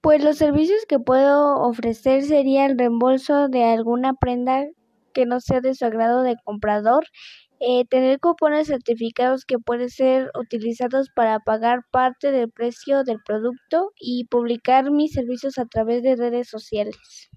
Pues los servicios que puedo ofrecer sería el reembolso de alguna prenda que no sea de su agrado de comprador, eh, tener cupones certificados que pueden ser utilizados para pagar parte del precio del producto y publicar mis servicios a través de redes sociales.